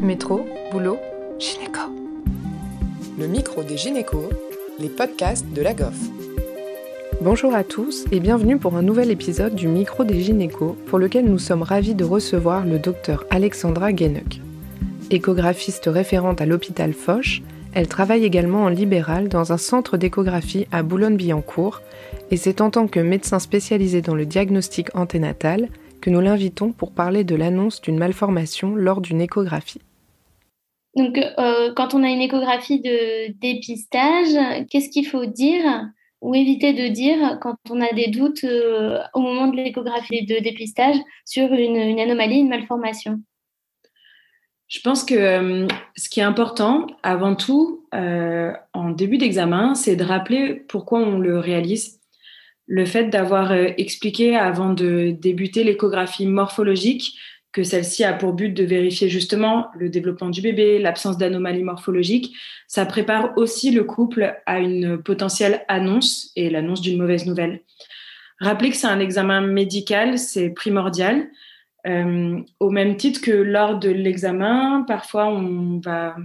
Métro, boulot, gynéco. Le micro des gynécos, les podcasts de la GOF. Bonjour à tous et bienvenue pour un nouvel épisode du micro des gynécos pour lequel nous sommes ravis de recevoir le docteur Alexandra Guénec. Échographiste référente à l'hôpital Foch, elle travaille également en libéral dans un centre d'échographie à Boulogne-Billancourt et c'est en tant que médecin spécialisé dans le diagnostic anténatal que nous l'invitons pour parler de l'annonce d'une malformation lors d'une échographie. Donc, euh, quand on a une échographie de dépistage, qu'est-ce qu'il faut dire ou éviter de dire quand on a des doutes euh, au moment de l'échographie de dépistage sur une, anomalie, une malformation? Je pense que euh, ce qui est important, avant tout, en début d'examen, c'est de rappeler pourquoi on le réalise le fait d'avoir euh, expliqué avant de débuter l'échographie morphologique que celle-ci a pour but de vérifier justement le développement du bébé, l'absence d'anomalies morphologiques, ça prépare aussi le couple à une potentielle annonce et l'annonce d'une mauvaise nouvelle. Rappelez que c'est un examen médical, c'est primordial. Euh, au même titre que lors de l'examen, parfois on va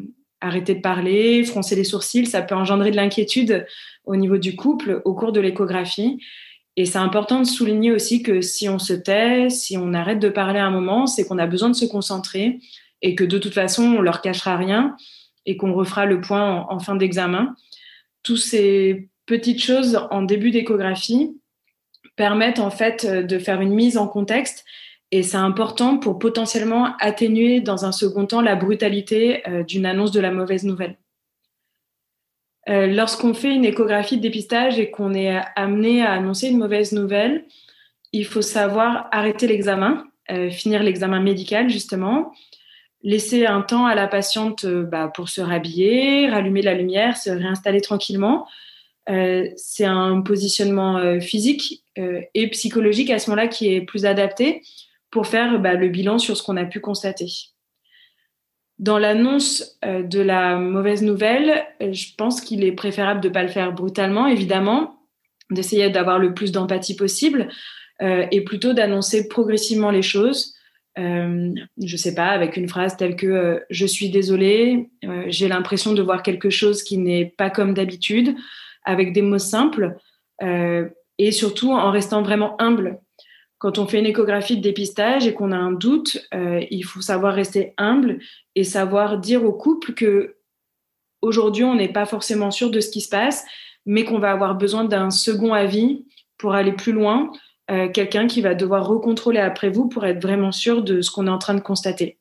arrêter de parler, froncer les sourcils, ça peut engendrer de l'inquiétude au niveau du couple au cours de l'échographie. Et c'est important de souligner aussi que si on se tait, si on arrête de parler à un moment, c'est qu'on a besoin de se concentrer et que de toute façon, on leur cachera rien et qu'on refera le point en, fin d'examen. Toutes ces petites choses en début d'échographie permettent en fait de faire une mise en contexte et c'est important pour potentiellement atténuer dans un second temps la brutalité euh, d'une annonce de la mauvaise nouvelle. Euh, lorsqu'on fait une échographie de dépistage et qu'on est amené à annoncer une mauvaise nouvelle, il faut savoir arrêter l'examen, euh, finir l'examen médical justement, laisser un temps à la patiente bah, pour se rhabiller, rallumer la lumière, se réinstaller tranquillement. c'est un positionnement physique et psychologique à ce moment-là qui est plus adapté pour faire bah, le bilan sur ce qu'on a pu constater. Dans l'annonce euh, de la mauvaise nouvelle, euh, je pense qu'il est préférable de ne pas le faire brutalement, évidemment, d'essayer d'avoir le plus d'empathie possible euh, et plutôt d'annoncer progressivement les choses. je ne sais pas, avec une phrase telle que je suis désolée, j'ai l'impression de voir quelque chose qui n'est pas comme d'habitude, avec des mots simples et surtout en restant vraiment humble quand on fait une échographie de dépistage et qu'on a un doute, euh, il faut savoir rester humble et savoir dire au couple que aujourd'hui on n'est pas forcément sûr de ce qui se passe, mais qu'on va avoir besoin d'un second avis pour aller plus loin, euh, quelqu'un qui va devoir recontrôler après vous pour être vraiment sûr de ce qu'on est en train de constater.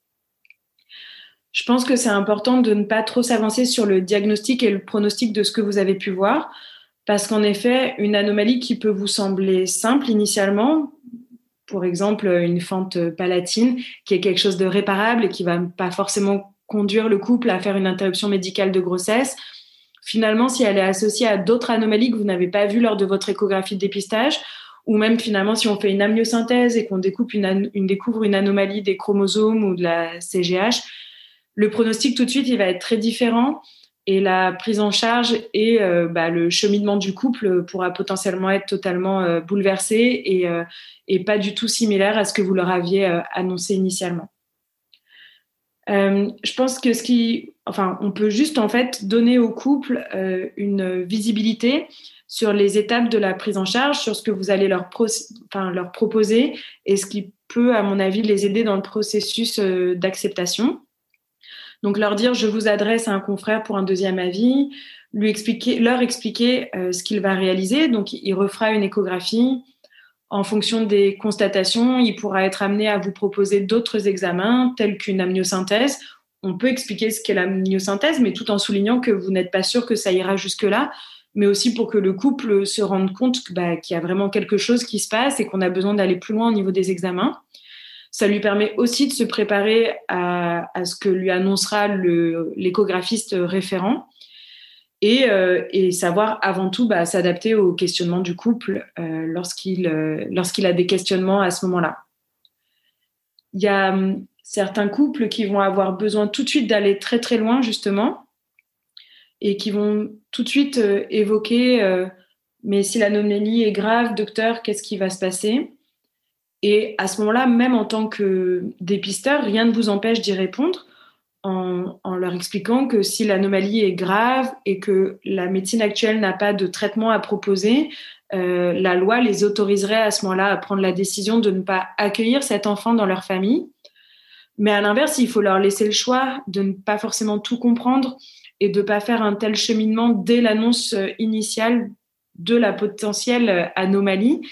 Je pense que c'est important de ne pas trop s'avancer sur le diagnostic et le pronostic de ce que vous avez pu voir, parce qu'en effet, une anomalie qui peut vous sembler simple initialement, pour exemple, une fente palatine, qui est quelque chose de réparable et qui va pas forcément conduire le couple à faire une interruption médicale de grossesse. Finalement, si elle est associée à d'autres anomalies que vous n'avez pas vues lors de votre échographie de dépistage, ou même finalement si on fait une amniosynthèse et qu'on découvre une, une, découvre une anomalie des chromosomes ou de la CGH, le pronostic tout de suite il va être très différent et la prise en charge et euh, bah, le cheminement du couple pourra potentiellement être totalement euh, bouleversé et, euh, et, pas du tout similaire à ce que vous leur aviez annoncé initialement. je pense que ce qui, enfin, on peut juste en fait donner au couple une visibilité sur les étapes de la prise en charge, sur ce que vous allez leur proposer et ce qui peut, à mon avis, les aider dans le processus d'acceptation. Donc leur dire je vous adresse à un confrère pour un deuxième avis, lui expliquer, leur expliquer euh, ce qu'il va réaliser. Donc il refera une échographie. En fonction des constatations, il pourra être amené à vous proposer d'autres examens tels qu'une amniosynthèse. On peut expliquer ce qu'est l'amniosynthèse, mais tout en soulignant que vous n'êtes pas sûr que ça ira jusque-là, mais aussi pour que le couple se rende compte bah, qu'il y a vraiment quelque chose qui se passe et qu'on a besoin d'aller plus loin au niveau des examens. Ça lui permet aussi de se préparer à, ce que lui annoncera l'échographiste référent et, euh, et, savoir avant tout bah, s'adapter aux questionnements du couple euh, lorsqu'il euh, lorsqu'il a des questionnements à ce moment-là. Il y a hum, certains couples qui vont avoir besoin tout de suite d'aller très très loin justement et qui vont tout de suite évoquer mais si l'anomalie est grave, docteur, qu'est-ce qui va se passer? Et à ce moment-là, même en tant que dépisteur, rien ne vous empêche d'y répondre en, leur expliquant que si l'anomalie est grave et que la médecine actuelle n'a pas de traitement à proposer, euh, la loi les autoriserait à ce moment-là à prendre la décision de ne pas accueillir cet enfant dans leur famille. Mais à l'inverse, il faut leur laisser le choix de ne pas forcément tout comprendre et de ne pas faire un tel cheminement dès l'annonce euh, initiale de la potentielle euh, anomalie.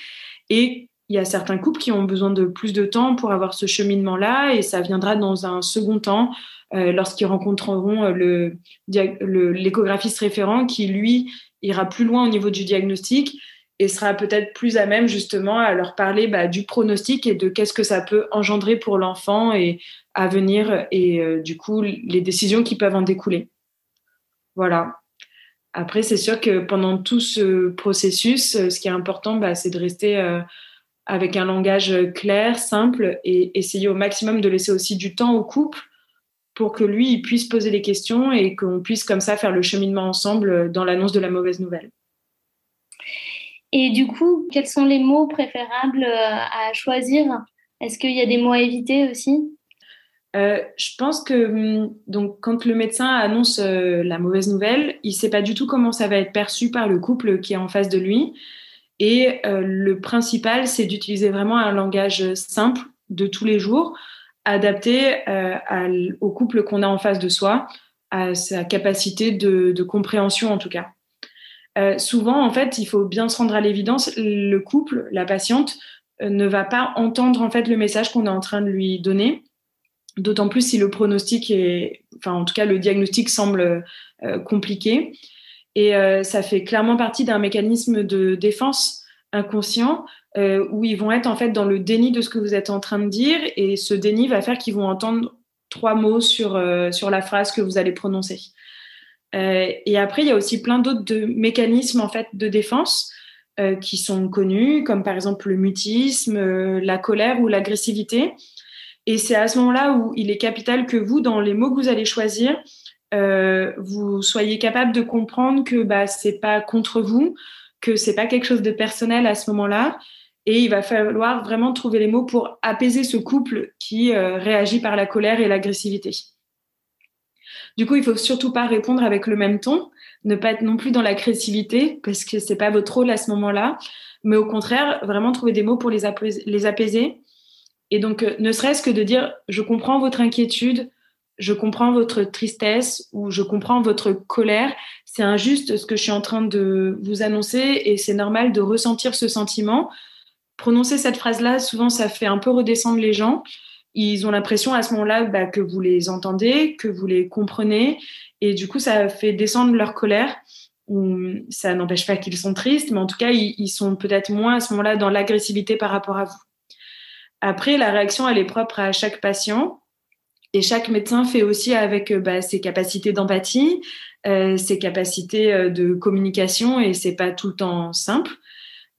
Et il y a certains couples qui ont besoin de plus de temps pour avoir ce cheminement-là et ça viendra dans un second temps euh, lorsqu'ils rencontreront euh, le, l'échographiste référent qui, lui, ira plus loin au niveau du diagnostic et sera peut-être plus à même justement à leur parler bah, du pronostic et de qu'est-ce que ça peut engendrer pour l'enfant et à venir et euh, du coup les décisions qui peuvent en découler. Voilà. Après, c'est sûr que pendant tout ce processus, ce qui est important, bah, c'est de rester avec un langage clair, simple et essayer au maximum de laisser aussi du temps au couple pour que lui il puisse poser des questions et qu'on puisse comme ça faire le cheminement ensemble dans l'annonce de la mauvaise nouvelle. Et du coup, quels sont les mots préférables euh, à choisir? Est-ce qu'il y a des mots à éviter aussi? Euh, je pense que hum, donc quand le médecin annonce euh, la mauvaise nouvelle, il ne sait pas du tout comment ça va être perçu par le couple qui est en face de lui. Et le principal, c'est d'utiliser vraiment un langage simple de tous les jours adapté euh, au couple qu'on a en face de soi, à sa capacité de, compréhension en tout cas. Euh, souvent, en fait, il faut bien se rendre à l'évidence, le couple, la patiente, euh, ne va pas entendre en fait le message qu'on est en train de lui donner. D'autant plus si le pronostic est, enfin en tout cas le diagnostic semble compliqué. Et ça fait clairement partie d'un mécanisme de défense inconscient euh, où ils vont être en fait dans le déni de ce que vous êtes en train de dire et ce déni va faire qu'ils vont entendre trois mots sur, euh, sur la phrase que vous allez prononcer. Euh, et après, il y a aussi plein d'autres mécanismes en fait de défense qui sont connus, comme par exemple le mutisme, la colère ou l'agressivité. Et c'est à ce moment-là où il est capital que vous, dans les mots que vous allez choisir, vous soyez capable de comprendre que bah, c'est pas contre vous, que c'est pas quelque chose de personnel à ce moment-là, et il va falloir vraiment trouver les mots pour apaiser ce couple qui euh, réagit par la colère et l'agressivité. Du coup, il faut surtout pas répondre avec le même ton, ne pas être non plus dans l'agressivité parce que c'est pas votre rôle à ce moment-là, mais au contraire, vraiment trouver des mots pour les apaiser. Les apaiser. Et donc, euh, ne serait-ce que de dire, je comprends votre inquiétude, je comprends votre tristesse ou je comprends votre colère. C'est injuste ce que je suis en train de vous annoncer et c'est normal de ressentir ce sentiment prononcer cette phrase-là, souvent, ça fait un peu redescendre les gens. Ils ont l'impression à ce moment-là bah, que vous les entendez, que vous les comprenez, et du coup, ça fait descendre leur colère. Ça n'empêche pas qu'ils sont tristes, mais en tout cas, ils, sont peut-être moins à ce moment-là dans l'agressivité par rapport à vous. Après, la réaction, elle est propre à chaque patient. Et chaque médecin fait aussi avec bah, ses capacités d'empathie, euh, ses capacités euh, de communication, et c'est pas tout le temps simple.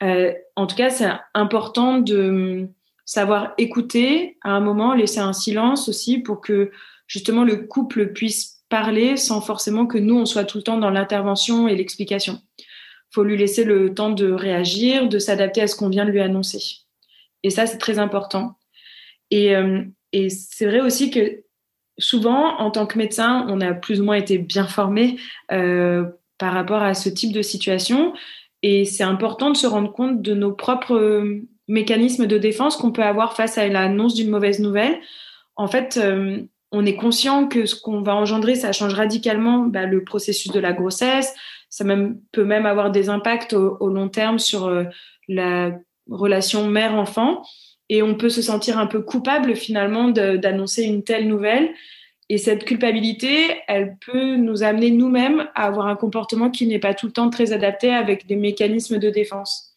Euh, en tout cas, c'est important de savoir écouter à un moment, laisser un silence aussi pour que justement le couple puisse parler sans forcément que nous, on soit tout le temps dans l'intervention et l'explication. Faut lui laisser le temps de réagir, de s'adapter à ce qu'on vient de lui annoncer. Et ça, c'est très important. Et, euh, et c'est vrai aussi que souvent, en tant que médecin, on a plus ou moins été bien formé euh, par rapport à ce type de situation. Et c'est important de se rendre compte de nos propres euh, mécanismes de défense qu'on peut avoir face à l'annonce d'une mauvaise nouvelle. En fait, euh, on est conscient que ce qu'on va engendrer, ça change radicalement bah, le processus de la grossesse. Ça peut même avoir des impacts au, long terme sur la relation mère-enfant. Et on peut se sentir un peu coupable finalement d'annoncer une telle nouvelle. Et cette culpabilité, elle peut nous amener nous-mêmes à avoir un comportement qui n'est pas tout le temps très adapté avec des mécanismes de défense.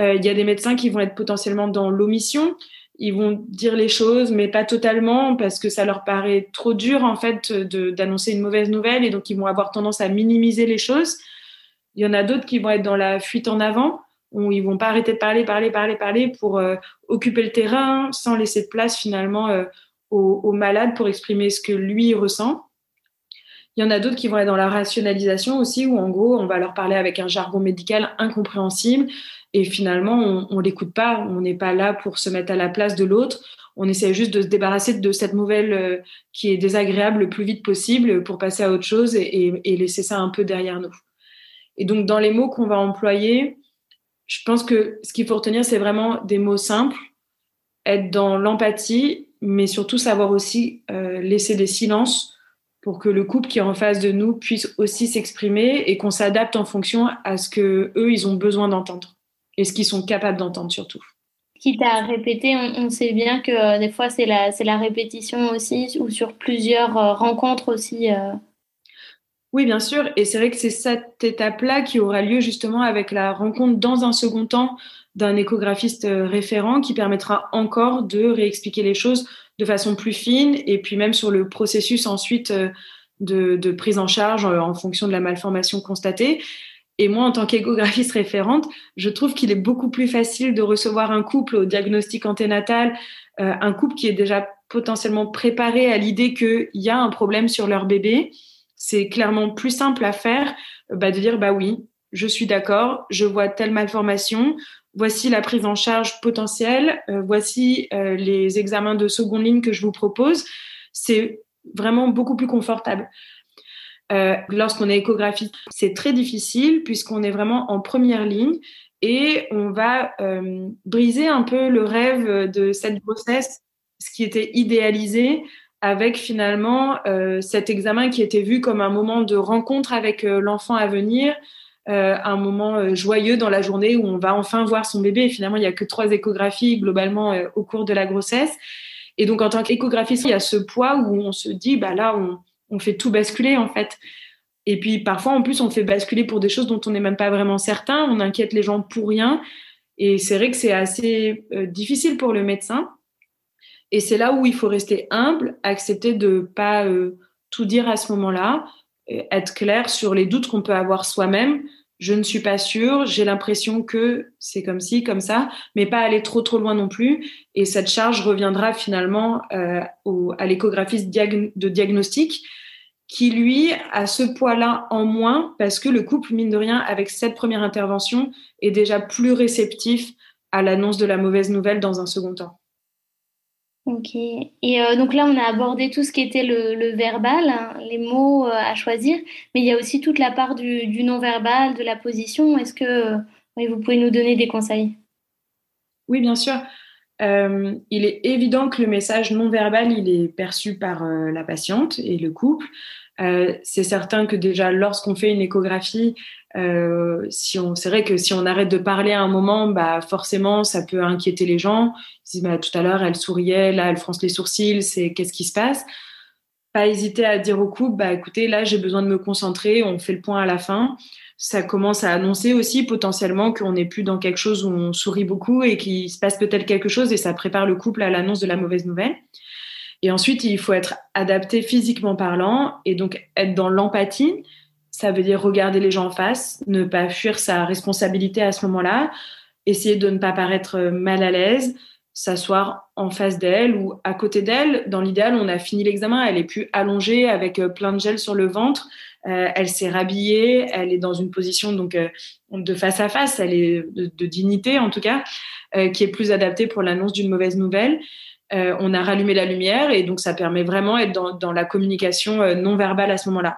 Euh, il y a des médecins qui vont être potentiellement dans l'omission. Ils vont dire les choses, mais pas totalement, parce que ça leur paraît trop dur, en fait, d'annoncer une mauvaise nouvelle, et donc ils vont avoir tendance à minimiser les choses. Il y en a d'autres qui vont être dans la fuite en avant, où ils vont pas arrêter de parler, parler, parler, parler pour euh, occuper le terrain, sans laisser de place finalement euh, au, malade pour exprimer ce que lui ressent. Il y en a d'autres qui vont être dans la rationalisation aussi, où en gros, on va leur parler avec un jargon médical incompréhensible et finalement, on ne l'écoute pas, on n'est pas là pour se mettre à la place de l'autre. on essaie juste de se débarrasser de cette nouvelle qui est désagréable le plus vite possible pour passer à autre chose et, et laisser ça un peu derrière nous. Et donc, dans les mots qu'on va employer, je pense que ce qu'il faut retenir, c'est vraiment des mots simples, être dans l'empathie, mais surtout savoir aussi euh, laisser des silences pour que le couple qui est en face de nous puisse aussi s'exprimer et qu'on s'adapte en fonction à ce que eux ils ont besoin d'entendre et ce qu'ils sont capables d'entendre surtout. Quitte à répéter, on, sait bien que euh, des fois c'est la, répétition aussi ou sur plusieurs euh, rencontres aussi. Oui, bien sûr. Et c'est vrai que c'est cette étape-là qui aura lieu justement avec la rencontre dans un second temps d'un échographiste euh, référent qui permettra encore de réexpliquer les choses de façon plus fine et puis même sur le processus ensuite euh, de, prise en charge euh, en fonction de la malformation constatée. Et moi, en tant qu'échographiste référente, je trouve qu'il est beaucoup plus facile de recevoir un couple au diagnostic anténatal, un couple qui est déjà potentiellement préparé à l'idée qu'il y a un problème sur leur bébé c'est clairement plus simple à faire euh, bah, de dire bah oui, je suis d'accord, je vois telle malformation, voici la prise en charge potentielle, euh, voici euh, les examens de seconde ligne que je vous propose. C'est vraiment beaucoup plus confortable. Lorsqu'on est échographiste, c'est très difficile puisqu'on est vraiment en première ligne et on va briser un peu le rêve de cette grossesse, ce qui était idéalisé avec finalement euh, cet examen qui était vu comme un moment de rencontre avec euh, l'enfant à venir, euh, un moment joyeux dans la journée où on va enfin voir son bébé. Et finalement, il n'y a que trois échographies globalement au cours de la grossesse. Et donc, en tant qu'échographiste, il y a ce poids où on se dit, bah là, on, on fait tout basculer en fait. Et puis parfois, en plus, on fait basculer pour des choses dont on n'est même pas vraiment certain. On inquiète les gens pour rien. Et c'est vrai que c'est assez difficile pour le médecin. Et c'est là où il faut rester humble, accepter de pas euh, tout dire à ce moment-là, être clair sur les doutes qu'on peut avoir soi-même. Je ne suis pas sûre, j'ai l'impression que c'est comme ci, comme ça, mais pas aller trop trop loin non plus. Et cette charge reviendra finalement euh, à l'échographiste de diagnostic qui lui a ce poids-là en moins parce que le couple, mine de rien, avec cette première intervention, est déjà plus réceptif à l'annonce de la mauvaise nouvelle dans un second temps. Ok. Et euh, donc là, on a abordé tout ce qui était le, verbal, hein, les mots euh, à choisir, mais il y a aussi toute la part du, non-verbal, de la position. Est-ce que vous pouvez nous donner des conseils? Oui, bien sûr. Euh, il est évident que le message non-verbal, il est perçu par la patiente et le couple. c'est certain que déjà, lorsqu'on fait une échographie, euh, si on, c'est vrai que si on arrête de parler à un moment, bah forcément, ça peut inquiéter les gens. Ils disent, bah, tout à l'heure, elle souriait, là, elle fronce les sourcils, c'est qu'est-ce qui se passe? Pas hésiter à dire au couple, bah écoutez, là, j'ai besoin de me concentrer. On fait le point à la fin. Ça commence à annoncer aussi potentiellement qu'on n'est plus dans quelque chose où on sourit beaucoup et qu'il se passe peut-être quelque chose et ça prépare le couple à l'annonce de la mauvaise nouvelle. Et ensuite, il faut être adapté physiquement parlant et donc être dans l'empathie ça veut dire regarder les gens en face, ne pas fuir sa responsabilité à ce moment-là, essayer de ne pas paraître mal à l'aise, s'asseoir en face d'elle ou à côté d'elle. Dans l'idéal, on a fini l'examen, elle est plus allongée avec euh, plein de gel sur le ventre, euh, elle s'est rhabillée, elle est dans une position donc euh, de face à face, elle est de, dignité en tout cas, qui est plus adaptée pour l'annonce d'une mauvaise nouvelle. on a rallumé la lumière et donc ça permet vraiment d'être dans la communication non verbale à ce moment-là.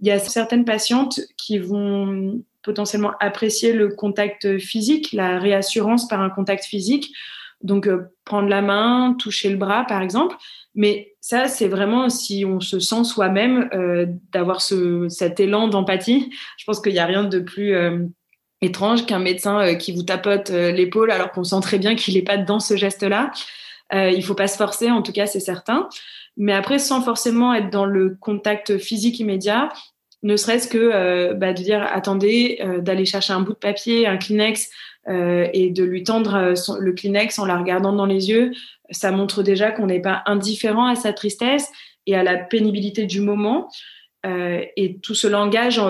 Il y a certaines patientes qui vont potentiellement apprécier le contact physique, la réassurance par un contact physique. Donc, euh, prendre la main, toucher le bras, par exemple. Mais ça, c'est vraiment si on se sent soi-même euh, d'avoir ce, cet élan d'empathie. Je pense qu'il n'y a rien de plus euh, étrange qu'un médecin qui vous tapote l'épaule alors qu'on sent très bien qu'il n'est pas dans ce geste-là. il faut pas se forcer, en tout cas, c'est certain mais après sans forcément être dans le contact physique immédiat, ne serait-ce que euh, bah, de dire attendez, euh, d'aller chercher un bout de papier, un Kleenex euh, et de lui tendre le Kleenex en la regardant dans les yeux, ça montre déjà qu'on n'est pas indifférent à sa tristesse et à la pénibilité du moment. et tout ce langage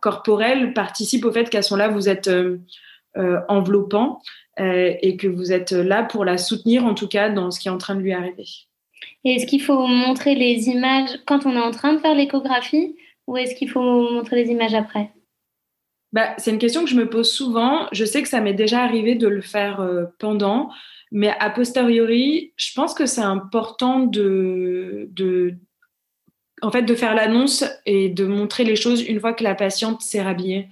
corporel participe au fait qu'à ce moment-là, vous êtes enveloppant et que vous êtes là pour la soutenir, en tout cas, dans ce qui est en train de lui arriver. Et est-ce qu'il faut montrer les images quand on est en train de faire l'échographie ou est-ce qu'il faut montrer les images après? Bah, C'est une question que je me pose souvent. Je sais que ça m'est déjà arrivé de le faire euh, pendant, Mais a posteriori, je pense que c'est important de, de, en fait, de faire l'annonce et de montrer les choses une fois que la patiente s'est rhabillée.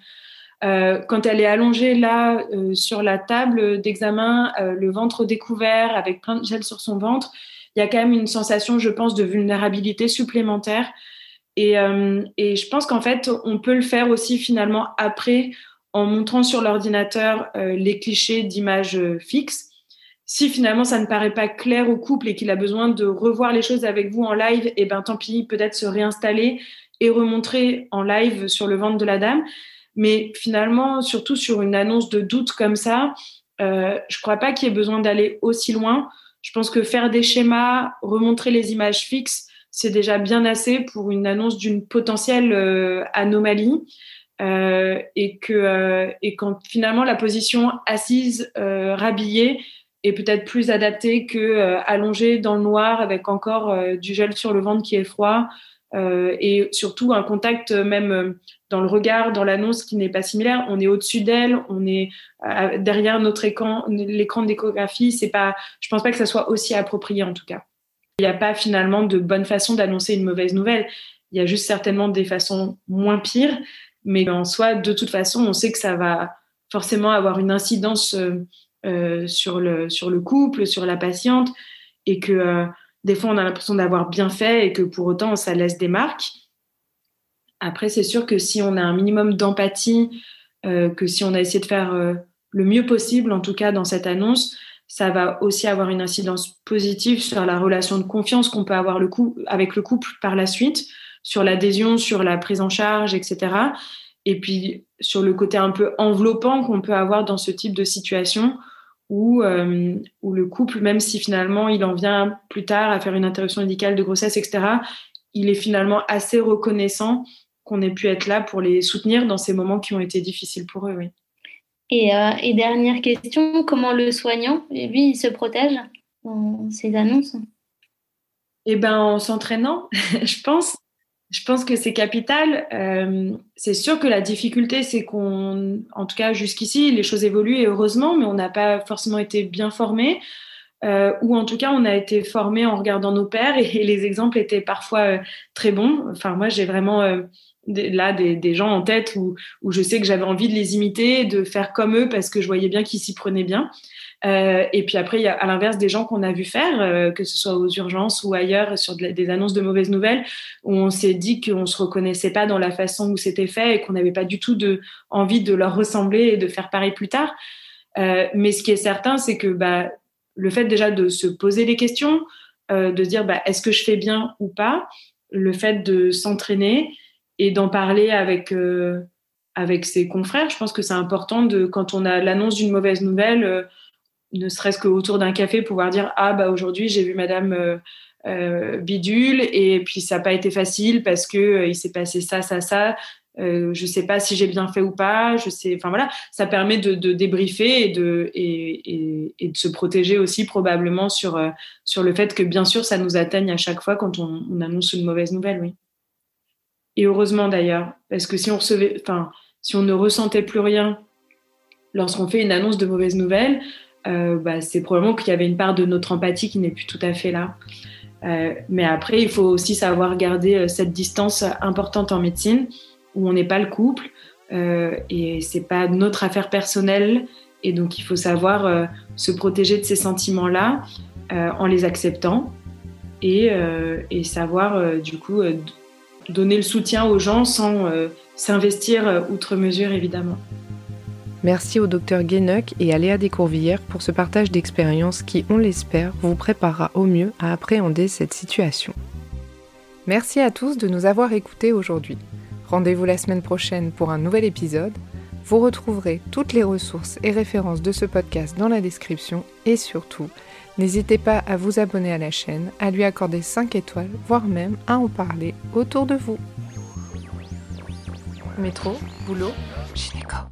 Euh, quand elle est allongée là euh, sur la table d'examen, le ventre découvert avec plein de gel sur son ventre, il y a quand même une sensation, je pense, de vulnérabilité supplémentaire. Et, et je pense qu'en fait, on peut le faire aussi finalement après en montrant sur l'ordinateur les clichés d'images fixes si finalement ça ne paraît pas clair au couple et qu'il a besoin de revoir les choses avec vous en live, et eh ben tant pis, peut-être se réinstaller et remontrer en live sur le ventre de la dame. Mais finalement, surtout sur une annonce de doute comme ça, euh, je ne crois pas qu'il y ait besoin d'aller aussi loin. Je pense que faire des schémas, remontrer les images fixes, c'est déjà bien assez pour une annonce d'une potentielle euh, anomalie. Euh, et que et quand finalement la position assise, rhabillée, est peut-être plus adapté que euh, allongé dans le noir avec encore euh, du gel sur le ventre qui est froid euh, et surtout un contact même dans le regard, dans l'annonce qui n'est pas similaire. On est au-dessus d'elle, on est derrière notre écran, l'écran d'échographie. C'est pas, je pense pas que ça soit aussi approprié en tout cas. Il n'y a pas finalement de bonne façon d'annoncer une mauvaise nouvelle. Il y a juste certainement des façons moins pires, mais en soi, de toute façon, on sait que ça va forcément avoir une incidence euh, sur, le, sur le couple, sur la patiente, et que euh, des fois on a l'impression d'avoir bien fait et que pour autant ça laisse des marques. Après, c'est sûr que si on a un minimum d'empathie, euh, que si on a essayé de faire le mieux possible, en tout cas dans cette annonce, ça va aussi avoir une incidence positive sur la relation de confiance qu'on peut avoir avec le couple par la suite, sur l'adhésion, sur la prise en charge, etc. Et puis sur le côté un peu enveloppant qu'on peut avoir dans ce type de situation où, euh, où le couple, même si finalement il en vient plus tard à faire une interruption médicale de grossesse, etc., il est finalement assez reconnaissant qu'on ait pu être là pour les soutenir dans ces moments qui ont été difficiles pour eux. Oui. Et, euh, et dernière question, comment le soignant, lui, il se protège dans ces annonces? Eh bien, en s'entraînant, je pense je pense que c'est capital. Euh, c'est sûr que la difficulté, c'est qu'on, en tout cas jusqu'ici, les choses évoluent et heureusement, mais on n'a pas forcément été bien formés. Euh, ou en tout cas, on a été formés en regardant nos pères et, les exemples étaient parfois euh, très bons. Enfin, moi, j'ai vraiment là des, des, gens en tête où, où je sais que j'avais envie de les imiter, de faire comme eux parce que je voyais bien qu'ils s'y prenaient bien. Euh, et puis après, il y a à l'inverse des gens qu'on a vu faire, euh, que ce soit aux urgences ou ailleurs, sur des annonces de mauvaises nouvelles, où on s'est dit qu'on se reconnaissait pas dans la façon où c'était fait et qu'on n'avait pas du tout envie de leur ressembler et de faire pareil plus tard. Euh, mais ce qui est certain, c'est que bah, le fait déjà de se poser des questions, de dire bah, est-ce que je fais bien ou pas, le fait de s'entraîner et d'en parler avec avec ses confrères, je pense que c'est important de quand on a l'annonce d'une mauvaise nouvelle ne serait-ce qu'autour d'un café, pouvoir dire Ah, bah aujourd'hui, j'ai vu Madame euh, euh, Bidule, et puis ça n'a pas été facile parce que euh, il s'est passé ça, ça, ça. Euh, je sais pas si j'ai bien fait ou pas. Je sais, enfin voilà, ça permet de, débriefer et de, se protéger aussi probablement sur, sur le fait que bien sûr ça nous atteigne à chaque fois quand on, on annonce une mauvaise nouvelle, oui. Et heureusement d'ailleurs, parce que si on recevait, enfin, si on ne ressentait plus rien lorsqu'on fait une annonce de mauvaise nouvelle, euh, bah, c'est probablement qu'il y avait une part de notre empathie qui n'est plus tout à fait là. Euh, mais après, il faut aussi savoir garder euh, cette distance importante en médecine, où on n'est pas le couple euh, et c'est pas notre affaire personnelle. Et donc, il faut savoir se protéger de ces sentiments-là en les acceptant et savoir du coup donner le soutien aux gens sans s'investir outre mesure, évidemment. Merci au docteur Guéneuc et à Léa Descourvillères pour ce partage d'expériences qui, on l'espère, vous préparera au mieux à appréhender cette situation. Merci à tous de nous avoir écoutés aujourd'hui. Rendez-vous la semaine prochaine pour un nouvel épisode. Vous retrouverez toutes les ressources et références de ce podcast dans la description et surtout, n'hésitez pas à vous abonner à la chaîne, à lui accorder 5 étoiles, voire même à en parler autour de vous. Métro, boulot, gynéco.